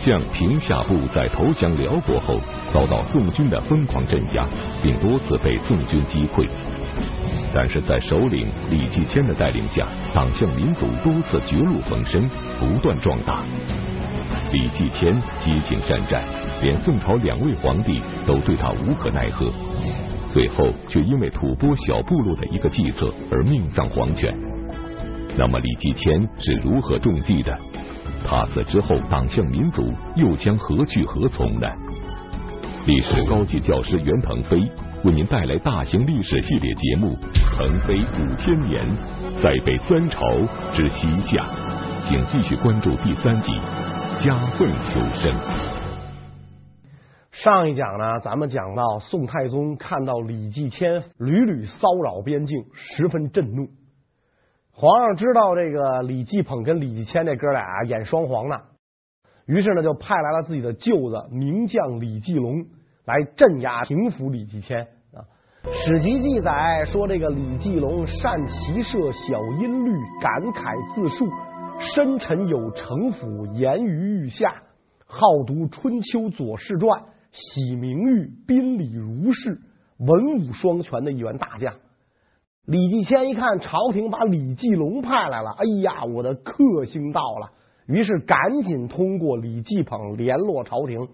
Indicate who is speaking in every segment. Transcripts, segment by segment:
Speaker 1: 党项平夏部在投降辽国后，遭到宋军的疯狂镇压，并多次被宋军击溃。但是在首领李继迁的带领下，党项民族多次绝路逢生，不断壮大。李继迁激情善战，连宋朝两位皇帝都对他无可奈何，最后却因为吐蕃小部落的一个计策而命丧黄泉。那么李继迁是如何中计的？他死之后，党项民族又将何去何从呢？历史高级教师袁腾飞为您带来大型历史系列节目《腾飞五千年》，再被三朝之西夏，请继续关注第三集《夹缝求生》。
Speaker 2: 上一讲呢，咱们讲到宋太宗看到李继迁屡屡骚扰边境，十分震怒。皇上知道这个李继捧跟李继迁这哥俩演双簧呢，于是呢就派来了自己的舅子名将李继龙来镇压平抚李继迁啊。史籍记载说，这个李继龙善骑射小音律，感慨自述，深沉有城府，言于御下，好读《春秋左氏传》，喜名誉，宾礼如是，文武双全的一员大将。李继迁一看朝廷把李继龙派来了，哎呀，我的克星到了，于是赶紧通过李继捧联络朝廷，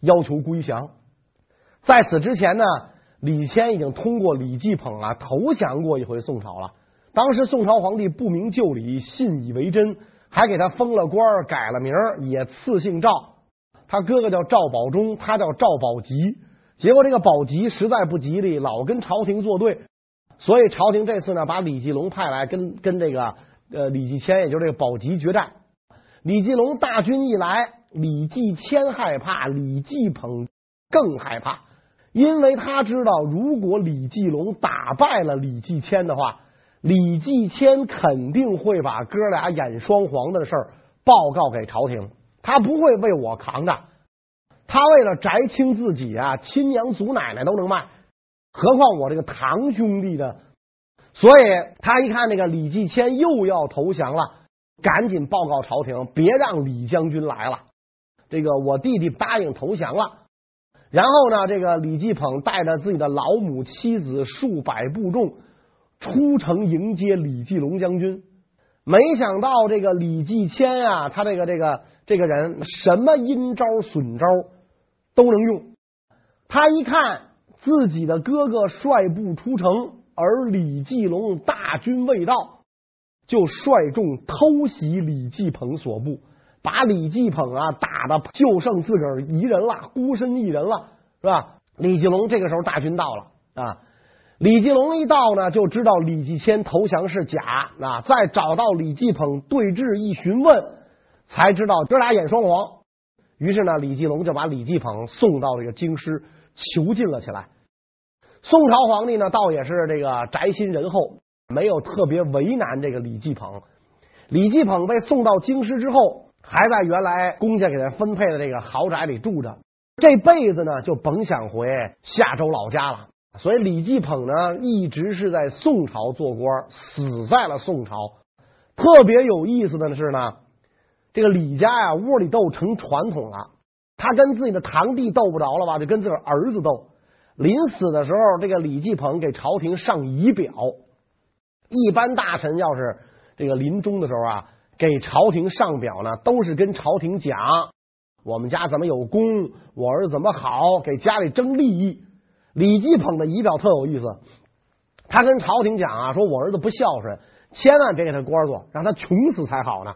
Speaker 2: 要求归降。在此之前呢，李谦已经通过李继捧啊投降过一回宋朝了。当时宋朝皇帝不明就里，信以为真，还给他封了官，改了名，也赐姓赵。他哥哥叫赵保忠，他叫赵保吉。结果这个保吉实在不吉利，老跟朝廷作对。所以朝廷这次呢，把李继龙派来跟跟这个呃李继迁，也就是这个保吉决战。李继龙大军一来，李继迁害怕，李继捧更害怕，因为他知道，如果李继龙打败了李继迁的话，李继迁肯定会把哥俩演双簧的事儿报告给朝廷，他不会为我扛着，他为了摘清自己啊，亲娘祖奶奶都能卖。何况我这个堂兄弟的？所以他一看那个李继迁又要投降了，赶紧报告朝廷，别让李将军来了。这个我弟弟答应投降了。然后呢，这个李继捧带着自己的老母妻子数百部众出城迎接李继龙将军。没想到这个李继迁啊，他这个这个这个人什么阴招损招都能用。他一看。自己的哥哥率部出城，而李继龙大军未到，就率众偷袭李继鹏所部，把李继鹏啊打的就剩自个儿一人了，孤身一人了，是吧？李继龙这个时候大军到了啊，李继龙一到呢，就知道李继迁投降是假啊，再找到李继鹏对峙一询问，才知道哥俩演双簧。于是呢，李继龙就把李继鹏送到这个京师囚禁了起来。宋朝皇帝呢，倒也是这个宅心仁厚，没有特别为难这个李继捧。李继捧被送到京师之后，还在原来公家给他分配的这个豪宅里住着，这辈子呢就甭想回夏州老家了。所以李继捧呢，一直是在宋朝做官，死在了宋朝。特别有意思的是呢，这个李家呀，窝里斗成传统了，他跟自己的堂弟斗不着了吧，就跟自个儿子斗。临死的时候，这个李继捧给朝廷上仪表。一般大臣要是这个临终的时候啊，给朝廷上表呢，都是跟朝廷讲我们家怎么有功，我儿子怎么好，给家里争利益。李继捧的仪表特有意思，他跟朝廷讲啊，说我儿子不孝顺，千万别给他官做，让他穷死才好呢。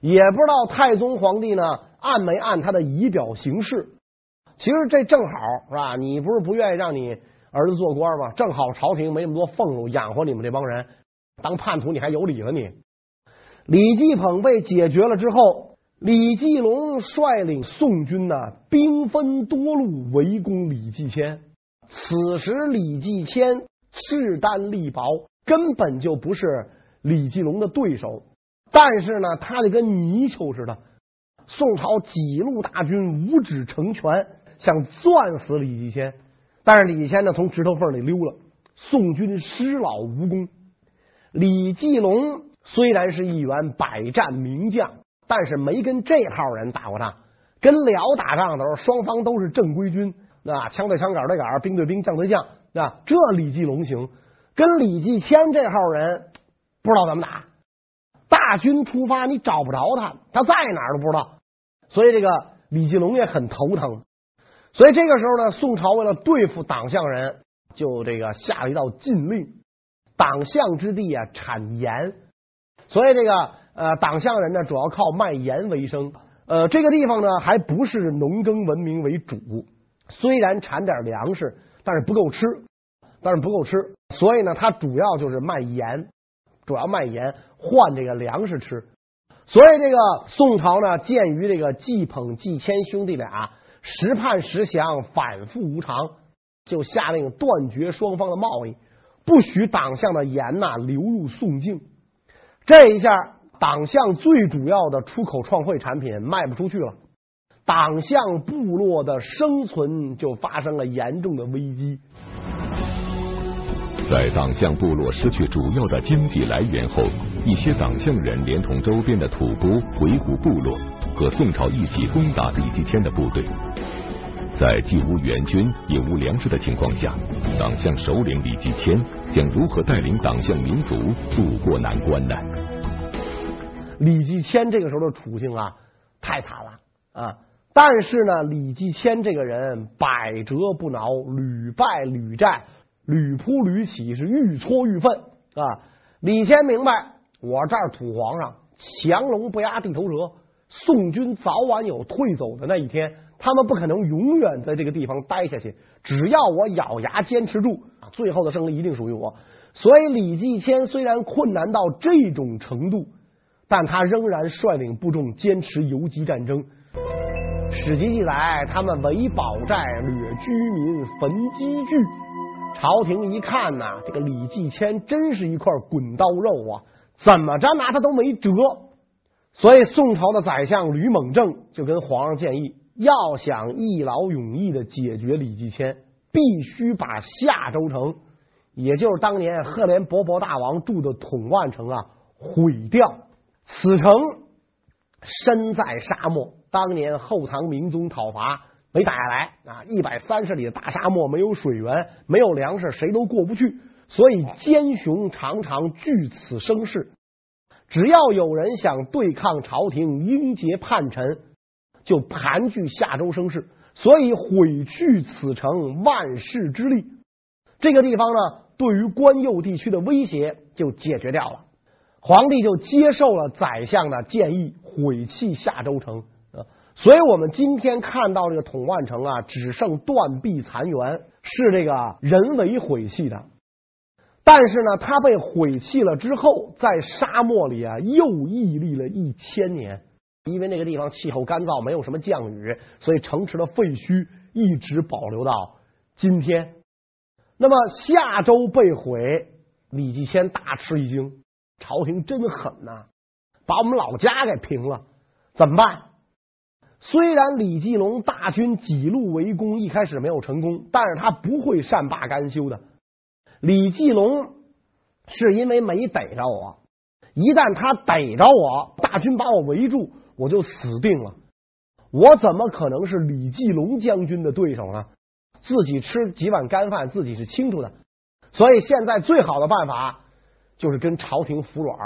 Speaker 2: 也不知道太宗皇帝呢按没按他的仪表行事。其实这正好是吧？你不是不愿意让你儿子做官吗？正好朝廷没那么多俸禄养活你们这帮人，当叛徒你还有理了你。李继捧被解决了之后，李继龙率领宋军呢，兵分多路围攻李继迁。此时李继迁势单力薄，根本就不是李继龙的对手。但是呢，他就跟泥鳅似的，宋朝几路大军五指成拳。想攥死李继迁，但是李继迁呢，从指头缝里溜了。宋军失老无功。李继龙虽然是一员百战名将，但是没跟这号人打过仗。跟辽打仗的时候，双方都是正规军，啊，枪对枪，杆对杆，兵对兵，将对将，啊，这李继龙行。跟李继迁这号人不知道怎么打，大军出发你找不着他，他在哪儿都不知道，所以这个李继龙也很头疼。所以这个时候呢，宋朝为了对付党项人，就这个下了一道禁令：党项之地啊，产盐。所以这个呃，党项人呢，主要靠卖盐为生。呃，这个地方呢，还不是农耕文明为主，虽然产点粮食，但是不够吃，但是不够吃。所以呢，它主要就是卖盐，主要卖盐换这个粮食吃。所以这个宋朝呢，鉴于这个季捧、季谦兄弟俩时盼时降，反复无常，就下令断绝双方的贸易，不许党项的盐呐流入宋境。这一下，党项最主要的出口创汇产品卖不出去了，党项部落的生存就发生了严重的危机。
Speaker 1: 在党项部落失去主要的经济来源后，一些党项人连同周边的吐蕃、回鹘部落和宋朝一起攻打李继迁的部队。在既无援军也无粮食的情况下，党项首领李继迁将如何带领党项民族渡过难关呢？
Speaker 2: 李继迁这个时候的处境啊，太惨了啊！但是呢，李继迁这个人百折不挠，屡败屡战。屡扑屡起，是愈挫愈奋啊！李谦明白，我这儿土皇上强龙不压地头蛇，宋军早晚有退走的那一天，他们不可能永远在这个地方待下去。只要我咬牙坚持住，最后的胜利一定属于我。所以，李继迁虽然困难到这种程度，但他仍然率领部众坚持游击战争。史籍记载，他们围堡寨，掠居民，焚积聚。朝廷一看呐、这个李继迁真是一块滚刀肉啊，怎么着拿他都没辙。所以宋朝的宰相吕蒙正就跟皇上建议，要想一劳永逸的解决李继迁，必须把夏州城，也就是当年赫连勃勃大王住的统万城啊毁掉。此城身在沙漠，当年后唐明宗讨伐。没打下来啊！一百三十里的大沙漠，没有水源，没有粮食，谁都过不去。所以奸雄常常据此生事。只要有人想对抗朝廷，英杰叛臣，就盘踞夏州生事。所以毁去此城，万世之力。这个地方呢，对于关右地区的威胁就解决掉了。皇帝就接受了宰相的建议，毁弃夏州城。所以我们今天看到这个统万城啊，只剩断壁残垣，是这个人为毁弃的。但是呢，它被毁弃了之后，在沙漠里啊，又屹立了一千年。因为那个地方气候干燥，没有什么降雨，所以城池的废墟一直保留到今天。那么夏州被毁，李继迁大吃一惊，朝廷真狠呐，把我们老家给平了，怎么办？虽然李继龙大军几路围攻，一开始没有成功，但是他不会善罢甘休的。李继龙是因为没逮着我，一旦他逮着我，大军把我围住，我就死定了。我怎么可能是李继龙将军的对手呢？自己吃几碗干饭，自己是清楚的。所以现在最好的办法就是跟朝廷服软，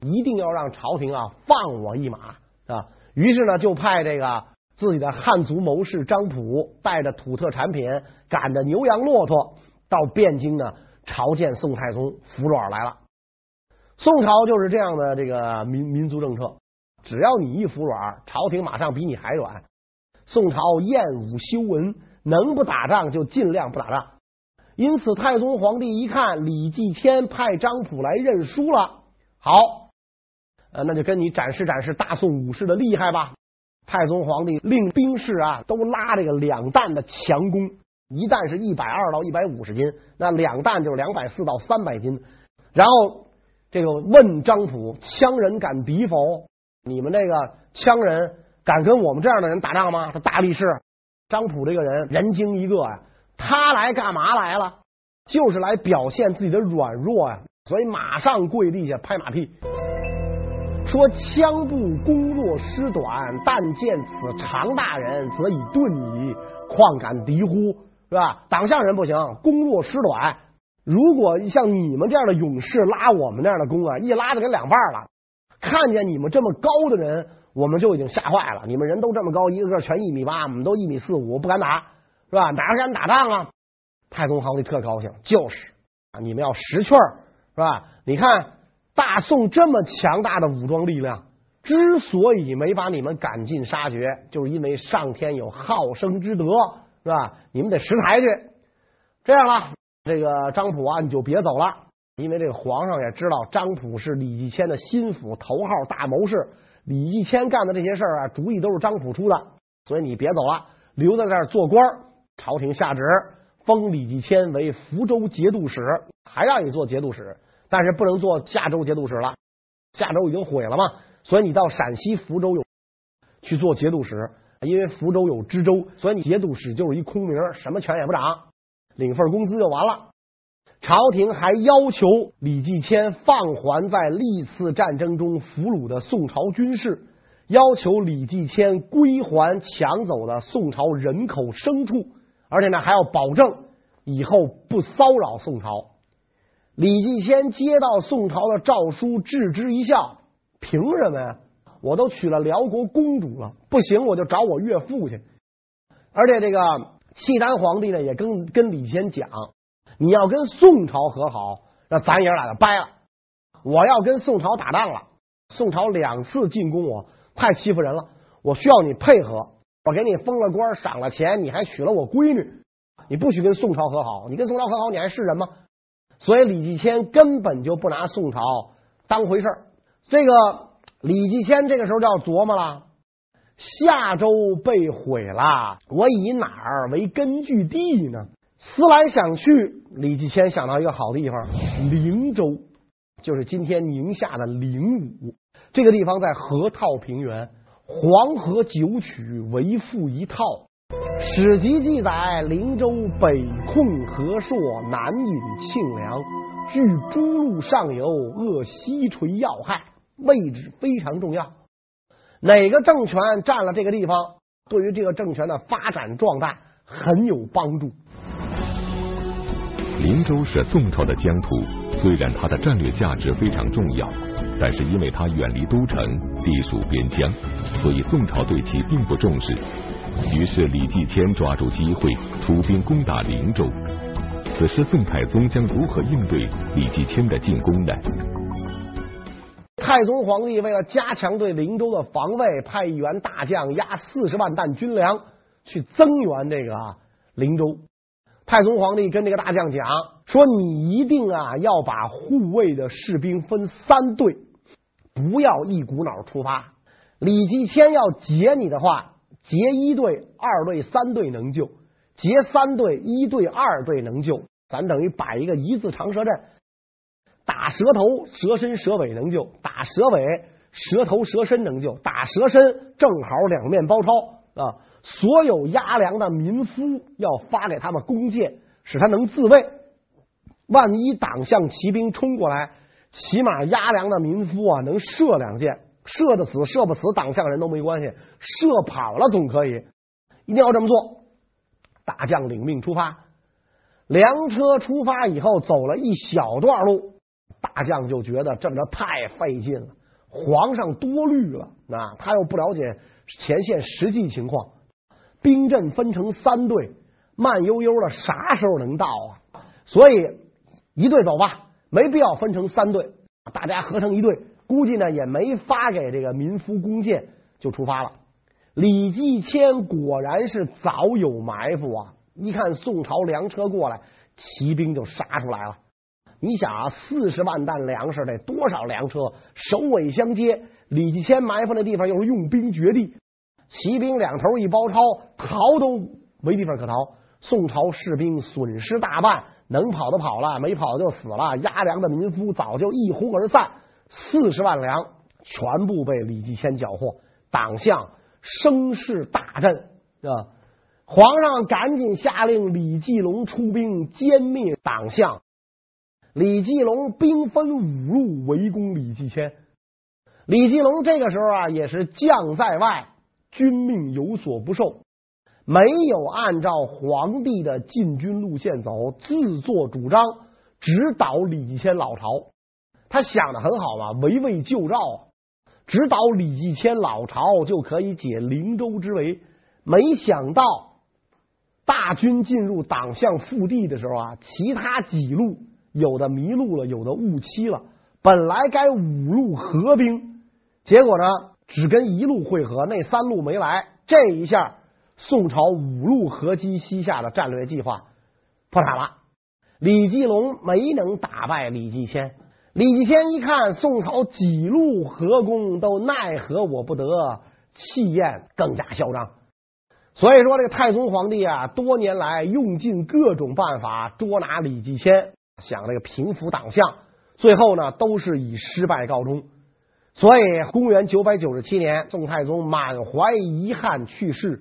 Speaker 2: 一定要让朝廷啊放我一马啊。于是呢，就派这个自己的汉族谋士张普带着土特产品，赶着牛羊骆驼到汴京呢，朝见宋太宗服软来了。宋朝就是这样的这个民民族政策，只要你一服软，朝廷马上比你还软。宋朝厌武修文，能不打仗就尽量不打仗。因此，太宗皇帝一看李继迁派张普来认输了，好。呃，那就跟你展示展示大宋武士的厉害吧。太宗皇帝令兵士啊都拉这个两担的强弓，一担是一百二到一百五十斤，那两担就是两百四到三百斤。然后这个问张普：羌人敢敌否？你们这个羌人敢跟我们这样的人打仗吗？他大力士张普这个人人精一个呀，他来干嘛来了？就是来表现自己的软弱呀，所以马上跪地下拍马屁。说枪不攻若失短，但见此常大人，则以遁矣。况敢敌乎？是吧？党项人不行，攻若失短。如果像你们这样的勇士拉我们那样的弓啊，一拉就给两半了。看见你们这么高的人，我们就已经吓坏了。你们人都这么高，一个个全一米八，我们都一米四五，不敢打，是吧？哪敢打仗啊？太宗皇帝特高兴，就是啊，你们要识趣儿，是吧？你看大宋这么强大的武装力量，之所以没把你们赶尽杀绝，就是因为上天有好生之德，是吧？你们得识抬举。这样了，这个张普啊，你就别走了，因为这个皇上也知道张普是李继迁的心腹头号大谋士，李继迁干的这些事儿啊，主意都是张普出的，所以你别走了，留在这儿做官。朝廷下旨。封李继迁为福州节度使，还让你做节度使，但是不能做夏州节度使了。夏州已经毁了嘛，所以你到陕西福州有去做节度使，因为福州有知州，所以你节度使就是一空名，什么权也不长，领份工资就完了。朝廷还要求李继迁放还在历次战争中俘虏的宋朝军士，要求李继迁归还抢走的宋朝人口牲畜。而且呢，还要保证以后不骚扰宋朝。李继迁接到宋朝的诏书，置之一笑：“凭什么呀？我都娶了辽国公主了，不行我就找我岳父去。”而且这个契丹皇帝呢，也跟跟李谦讲：“你要跟宋朝和好，那咱爷俩就掰了。我要跟宋朝打仗了，宋朝两次进攻我，太欺负人了，我需要你配合。”我给你封了官，赏了钱，你还娶了我闺女，你不许跟宋朝和好，你跟宋朝和好，你还是人吗？所以李继迁根本就不拿宋朝当回事儿。这个李继迁这个时候就要琢磨了：夏州被毁了，我以哪儿为根据地呢？思来想去，李继迁想到一个好地方——灵州，就是今天宁夏的灵武。这个地方在河套平原。黄河九曲为赋一套，史籍记载：灵州北控河朔，南引庆梁，据诸路上游，扼西陲要害，位置非常重要。哪个政权占了这个地方，对于这个政权的发展壮大很有帮助。
Speaker 1: 灵州是宋朝的疆土，虽然它的战略价值非常重要。但是因为它远离都城，地属边疆，所以宋朝对其并不重视。于是李继迁抓住机会出兵攻打灵州。此时宋太宗将如何应对李继迁的进攻呢？
Speaker 2: 太宗皇帝为了加强对灵州的防卫，派一员大将押四十万担军粮去增援这个灵州。太宗皇帝跟这个大将讲说：“你一定啊要把护卫的士兵分三队。”不要一股脑出发。李继迁要劫你的话，劫一队、二队、三队能救；劫三队、一队、二队能救。咱等于摆一个一字长蛇阵，打蛇头、蛇身、蛇尾能救；打蛇尾、蛇头、蛇身能救；打蛇身正好两面包抄啊！所有押粮的民夫要发给他们弓箭，使他能自卫。万一党项骑兵冲过来。起码押粮的民夫啊，能射两箭，射得死，射不死，党项人都没关系，射跑了总可以，一定要这么做。大将领命出发，粮车出发以后，走了一小段路，大将就觉得这么着太费劲了，皇上多虑了，那他又不了解前线实际情况，兵阵分成三队，慢悠悠的，啥时候能到啊？所以一队走吧。没必要分成三队，大家合成一队，估计呢也没发给这个民夫弓箭，就出发了。李继迁果然是早有埋伏啊！一看宋朝粮车过来，骑兵就杀出来了。你想啊，四十万担粮食得多少粮车？首尾相接，李继迁埋伏的地方又是用兵绝地，骑兵两头一包抄，逃都没地方可逃。宋朝士兵损失大半。能跑的跑了，没跑就死了。押粮的民夫早就一哄而散，四十万粮全部被李继迁缴获，党项声势大振啊！皇上赶紧下令李继龙出兵歼灭党项。李继龙兵分五路围攻李继迁，李继龙这个时候啊，也是将在外，军命有所不受，没有按照皇帝的进军路线走，自作主张直捣李继迁老巢。他想的很好嘛，围魏救赵，直捣李继迁老巢就可以解灵州之围。没想到大军进入党项腹地的时候啊，其他几路有的迷路了，有的误期了。本来该五路合兵，结果呢，只跟一路会合，那三路没来。这一下，宋朝五路合击西夏的战略计划破产了。李继龙没能打败李继迁。李继迁一看宋朝几路合攻都奈何我不得，气焰更加嚣张。所以说，这个太宗皇帝啊，多年来用尽各种办法捉拿李继迁，想这个平服党项。最后呢，都是以失败告终。所以，公元九百九十七年，宋太宗满怀遗憾去世，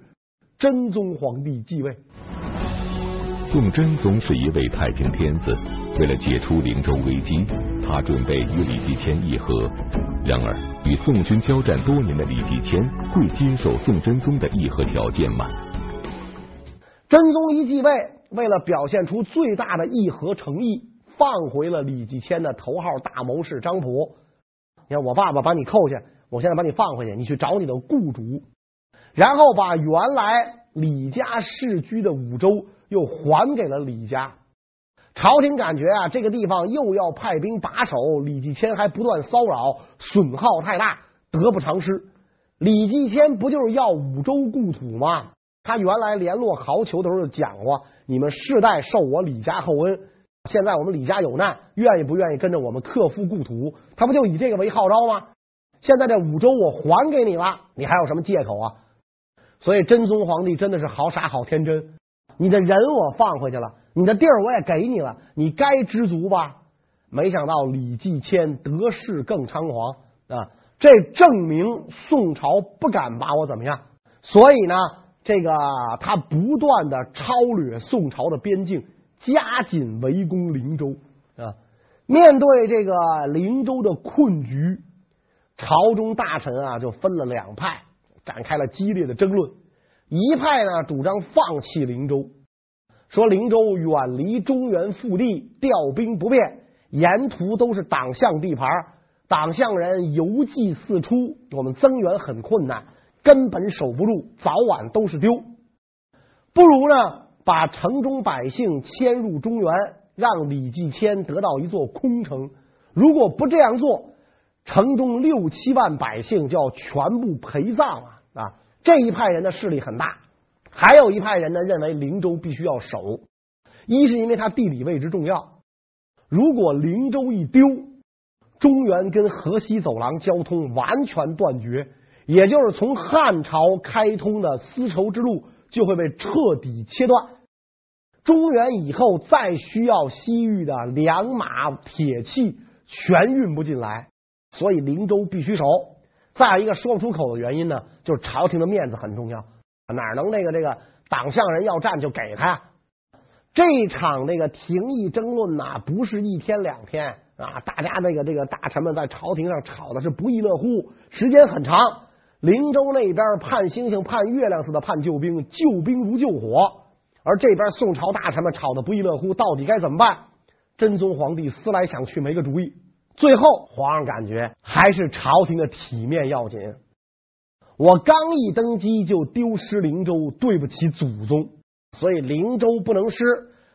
Speaker 2: 真宗皇帝继位。
Speaker 1: 宋真宗是一位太平天子，为了解除灵州危机，他准备与李继迁议和。然而，与宋军交战多年的李继迁会接受宋真宗的议和条件吗？
Speaker 2: 真宗一继位，为了表现出最大的议和诚意。放回了李继迁的头号大谋士张溥。你看，我爸爸把你扣下，我现在把你放回去，你去找你的雇主，然后把原来李家世居的五州又还给了李家。朝廷感觉啊，这个地方又要派兵把守，李继迁还不断骚扰，损耗太大，得不偿失。李继迁不就是要五州故土吗？他原来联络豪酋的时候就讲过，你们世代受我李家厚恩。现在我们李家有难，愿意不愿意跟着我们克复故土？他不就以这个为号召吗？现在这五州我还给你了，你还有什么借口啊？所以真宗皇帝真的是好傻好天真。你的人我放回去了，你的地儿我也给你了，你该知足吧？没想到李继迁得势更猖狂啊！这证明宋朝不敢把我怎么样。所以呢，这个他不断的超掠宋朝的边境。加紧围攻灵州啊！面对这个灵州的困局，朝中大臣啊就分了两派，展开了激烈的争论。一派呢主张放弃灵州，说灵州远离中原腹地，调兵不便，沿途都是党项地盘，党项人游记四出，我们增援很困难，根本守不住，早晚都是丢。不如呢？把城中百姓迁入中原，让李继迁得到一座空城。如果不这样做，城中六七万百姓就要全部陪葬啊！啊，这一派人的势力很大。还有一派人呢，认为灵州必须要守，一是因为它地理位置重要。如果灵州一丢，中原跟河西走廊交通完全断绝，也就是从汉朝开通的丝绸之路。就会被彻底切断，中原以后再需要西域的粮马铁器全运不进来，所以灵州必须守。再有一个说不出口的原因呢，就是朝廷的面子很重要，哪能那个这个党项人要战就给他？这场那个廷议争论呐，不是一天两天啊，大家那个这个大臣们在朝廷上吵的是不亦乐乎，时间很长。灵州那边盼星星盼月亮似的盼救兵，救兵如救火；而这边宋朝大臣们吵得不亦乐乎，到底该怎么办？真宗皇帝思来想去，没个主意。最后，皇上感觉还是朝廷的体面要紧。我刚一登基就丢失灵州，对不起祖宗，所以灵州不能失，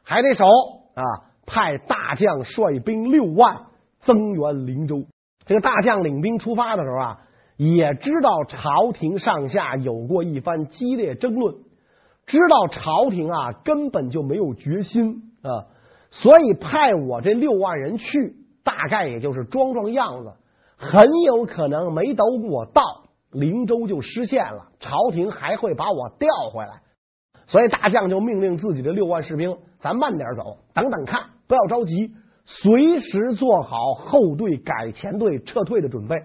Speaker 2: 还得守啊！派大将率兵六万增援灵州。这个大将领兵出发的时候啊。也知道朝廷上下有过一番激烈争论，知道朝廷啊根本就没有决心啊，所以派我这六万人去，大概也就是装装样子，很有可能没等我到灵州就失陷了，朝廷还会把我调回来，所以大将就命令自己的六万士兵，咱慢点走，等等看，不要着急，随时做好后队改前队撤退的准备。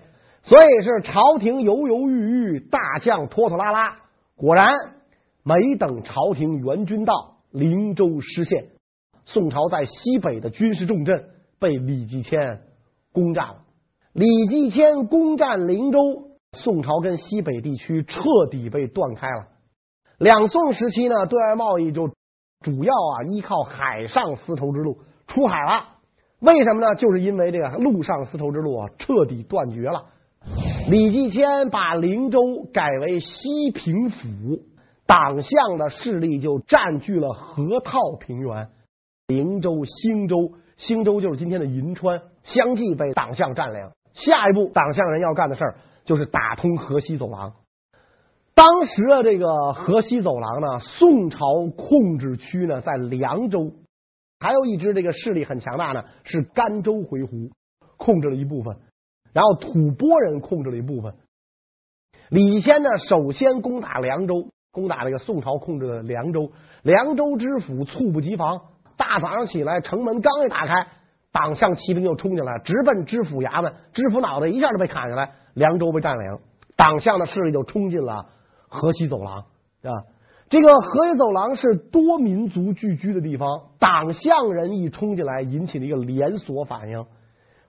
Speaker 2: 所以是朝廷犹犹豫豫，大将拖拖拉拉。果然，没等朝廷援军到，灵州失陷。宋朝在西北的军事重镇被李继迁攻占了。李继迁攻占灵州，宋朝跟西北地区彻底被断开了。两宋时期呢，对外贸易就主要啊依靠海上丝绸之路出海了。为什么呢？就是因为这个陆上丝绸之路啊彻底断绝了。李继迁把灵州改为西平府，党项的势力就占据了河套平原。灵州、兴州、兴州就是今天的银川，相继被党项占领。下一步，党项人要干的事儿就是打通河西走廊。当时的这个河西走廊呢，宋朝控制区呢在凉州，还有一支这个势力很强大呢，是甘州回鹘，控制了一部分。然后吐蕃人控制了一部分。李谦呢，首先攻打凉州，攻打这个宋朝控制的凉州。凉州知府猝不及防。大早上起来，城门刚一打开，党项骑兵就冲进来，直奔知府衙门，知府脑袋一下就被砍下来，凉州被占领，党项的势力就冲进了河西走廊啊。这个河西走廊是多民族聚居的地方，党项人一冲进来，引起了一个连锁反应，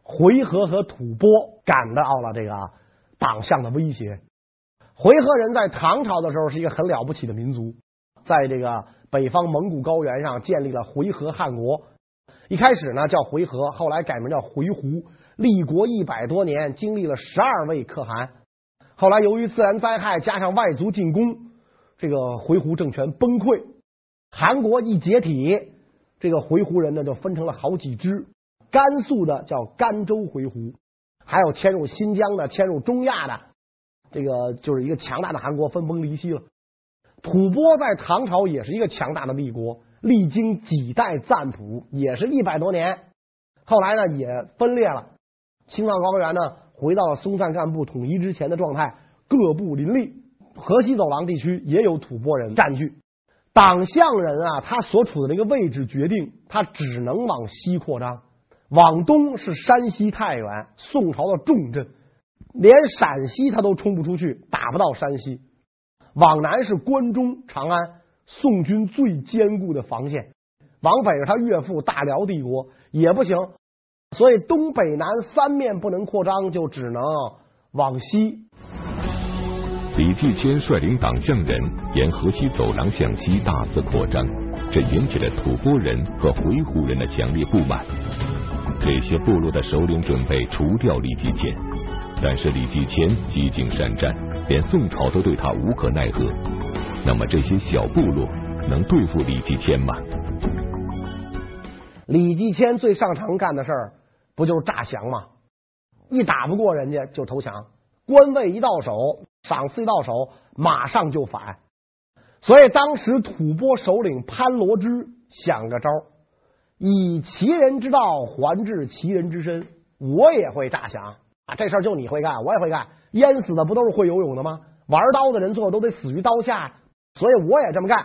Speaker 2: 回纥和吐蕃感到了这个党项的威胁。回纥人在唐朝的时候是一个很了不起的民族，在这个。北方蒙古高原上建立了回纥汗国，一开始呢叫回纥，后来改名叫回鹘，立国一百多年，经历了十二位可汗。后来由于自然灾害加上外族进攻，这个回鹘政权崩溃，汗国一解体，这个回鹘人呢就分成了好几支，甘肃的叫甘州回鹘，还有迁入新疆的、迁入中亚的，这个就是一个强大的汗国分崩离析了。吐蕃在唐朝也是一个强大的帝国，历经几代赞普，也是一百多年。后来呢，也分裂了。青藏高原呢，回到了松赞干布统一之前的状态，各部林立。河西走廊地区也有吐蕃人占据。党项人啊，他所处的那个位置决定，他只能往西扩张。往东是山西太原，宋朝的重镇，连陕西他都冲不出去，打不到山西。往南是关中、长安，宋军最坚固的防线；往北是他岳父大辽帝国，也不行。所以东北南三面不能扩张，就只能往西。
Speaker 1: 李继迁率领党项人沿河西走廊向西大肆扩张，这引起了吐蕃人和回鹘人的强烈不满。这些部落的首领准备除掉李继迁，但是李继迁几经善战。连宋朝都对他无可奈何，那么这些小部落能对付李继迁吗？
Speaker 2: 李继迁最擅长干的事儿不就是诈降吗？一打不过人家就投降，官位一到手，赏赐一到手，马上就反。所以当时吐蕃首领潘罗支想个招，以其人之道还治其人之身，我也会诈降啊！这事儿就你会干，我也会干。淹死的不都是会游泳的吗？玩刀的人最后都得死于刀下，所以我也这么干。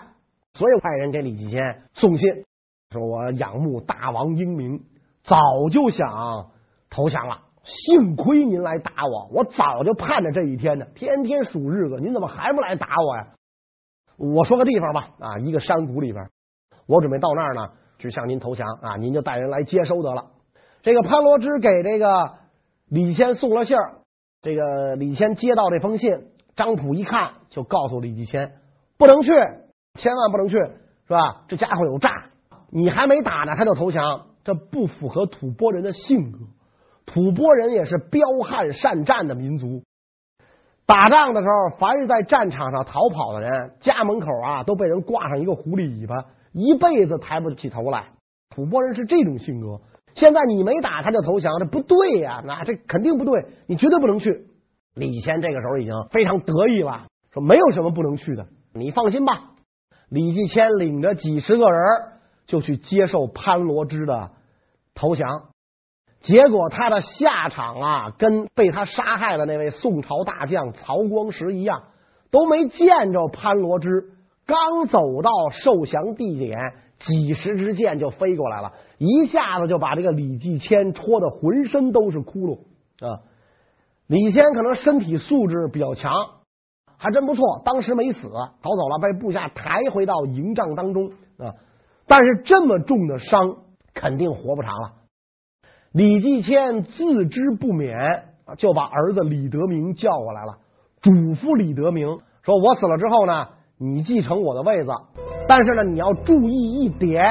Speaker 2: 所以派人给李继迁送信，说我仰慕大王英明，早就想投降了。幸亏您来打我，我早就盼着这一天呢，天天数日子，您怎么还不来打我呀？我说个地方吧，啊，一个山谷里边，我准备到那儿呢，只向您投降啊，您就带人来接收得了。这个潘罗支给这个李谦送了信儿。这个李谦接到这封信，张普一看就告诉李继迁，不能去，千万不能去，是吧？这家伙有诈，你还没打呢，他就投降，这不符合吐蕃人的性格。吐蕃人也是彪悍善战的民族，打仗的时候，凡是在战场上逃跑的人，家门口啊都被人挂上一个狐狸尾巴，一辈子抬不起头来。吐蕃人是这种性格。现在你没打他就投降，这不对呀！那这肯定不对，你绝对不能去。李谦这个时候已经非常得意了，说没有什么不能去的，你放心吧。李继迁领着几十个人就去接受潘罗支的投降，结果他的下场啊，跟被他杀害的那位宋朝大将曹光实一样，都没见着潘罗支，刚走到受降地点，几十支箭就飞过来了。一下子就把这个李继迁戳的浑身都是窟窿啊！李谦可能身体素质比较强，还真不错，当时没死，逃走了，被部下抬回到营帐当中啊。但是这么重的伤，肯定活不长了。李继迁自知不免，就把儿子李德明叫过来了，嘱咐李德明说：“我死了之后呢，你继承我的位子，但是呢，你要注意一点，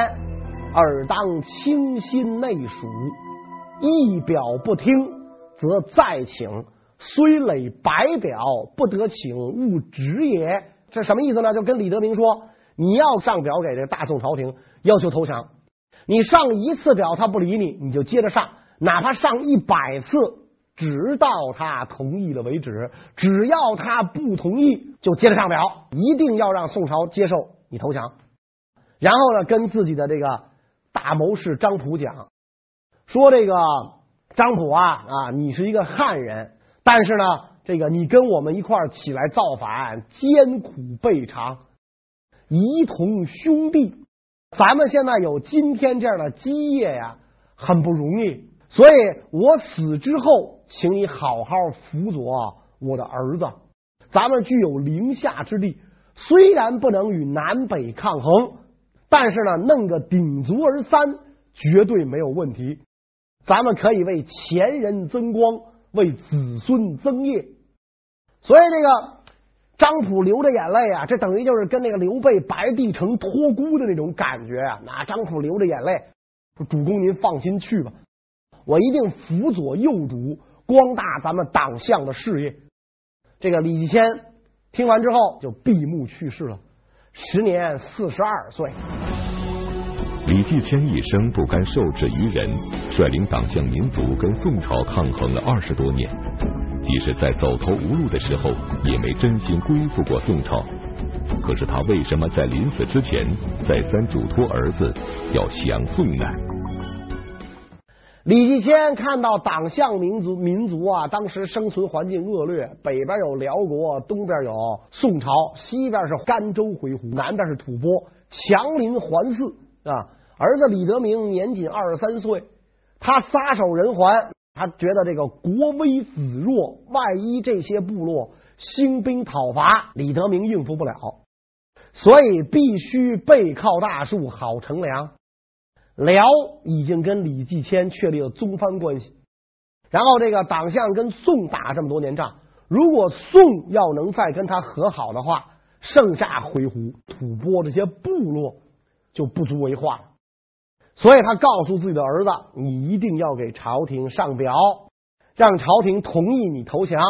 Speaker 2: 尔当倾心内属，一表不听，则再请。虽累百表，不得请，勿止也。”这什么意思呢？就跟李德明说，你要上表给这大宋朝廷，要求投降。你上一次表他不理你，你就接着上，哪怕上一百次，直到他同意了为止。只要他不同意，就接着上表，一定要让宋朝接受你投降。然后呢，跟自己的这个大谋士张普讲说：“这个张普啊啊，你是一个汉人，但是呢，这个你跟我们一块儿起来造反，艰苦备尝，一同兄弟。”咱们现在有今天这样的基业呀，很不容易。所以我死之后，请你好好辅佐我的儿子。咱们具有宁夏之地，虽然不能与南北抗衡，但是呢，弄个鼎足而三，绝对没有问题。咱们可以为前人增光，为子孙增业。所以这个。张普流着眼泪啊，这等于就是跟那个刘备白帝城托孤的那种感觉啊。那张普流着眼泪说：“主公您放心去吧，我一定辅佐幼主，光大咱们党项的事业。”这个李继迁听完之后就闭目去世了，时年四十二岁。
Speaker 1: 李继迁一生不甘受制于人，率领党项民族跟宋朝抗衡了二十多年。即使在走投无路的时候，也没真心归附过宋朝。可是他为什么在临死之前再三嘱托儿子要降宋呢？
Speaker 2: 李继迁看到党项民族民族啊，当时生存环境恶劣，北边有辽国，东边有宋朝，西边是甘州回鹘，南边是吐蕃，强邻环伺啊。儿子李德明年仅二十三岁，他撒手人寰。他觉得这个国威子弱，万一这些部落兴兵讨伐，李德明应付不了，所以必须背靠大树好乘凉。辽已经跟李继迁确立了宗藩关系，然后这个党项跟宋打这么多年仗，如果宋要能再跟他和好的话，剩下回鹘、吐蕃这些部落就不足为患。所以他告诉自己的儿子：“你一定要给朝廷上表，让朝廷同意你投降。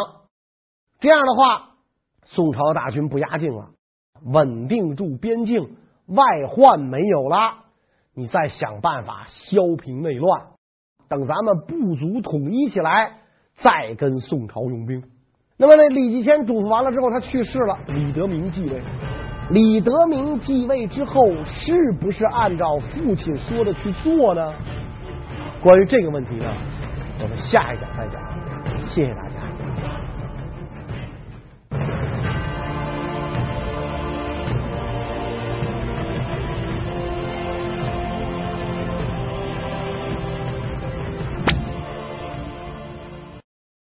Speaker 2: 这样的话，宋朝大军不压境了，稳定住边境，外患没有了，你再想办法削平内乱。等咱们部族统一起来，再跟宋朝用兵。那么，那李继迁嘱咐完了之后，他去世了，李德明继位。”李德明继位之后，是不是按照父亲说的去做呢？关于这个问题呢，我们下一讲再讲。谢谢大家。